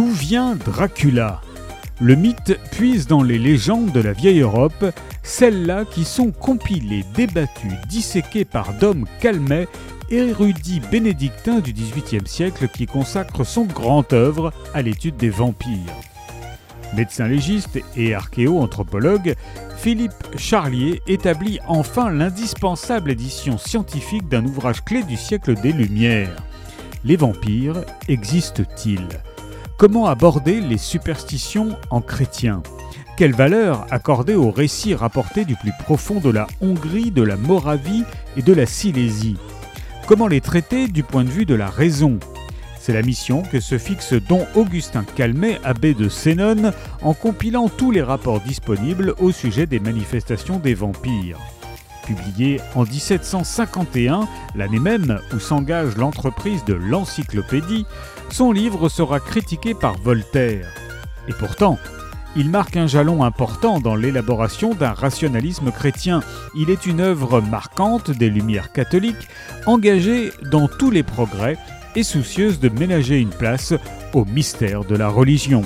vient Dracula? Le mythe puise dans les légendes de la vieille Europe, celles-là qui sont compilées, débattues, disséquées par Dom Calmet, érudit bénédictin du XVIIIe siècle qui consacre son grand œuvre à l'étude des vampires. Médecin légiste et archéo-anthropologue, Philippe Charlier établit enfin l'indispensable édition scientifique d'un ouvrage clé du siècle des Lumières. Les vampires existent-ils? Comment aborder les superstitions en chrétien? Quelle valeur accorder aux récits rapportés du plus profond de la Hongrie, de la Moravie et de la Silésie? Comment les traiter du point de vue de la raison? C'est la mission que se fixe Don Augustin Calmet, abbé de Sénone, en compilant tous les rapports disponibles au sujet des manifestations des vampires. Publié en 1751, l'année même où s'engage l'entreprise de l'encyclopédie, son livre sera critiqué par Voltaire. Et pourtant, il marque un jalon important dans l'élaboration d'un rationalisme chrétien. Il est une œuvre marquante des Lumières catholiques, engagée dans tous les progrès et soucieuse de ménager une place au mystère de la religion.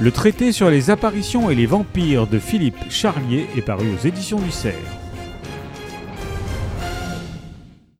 Le traité sur les apparitions et les vampires de Philippe Charlier est paru aux éditions du Cerf.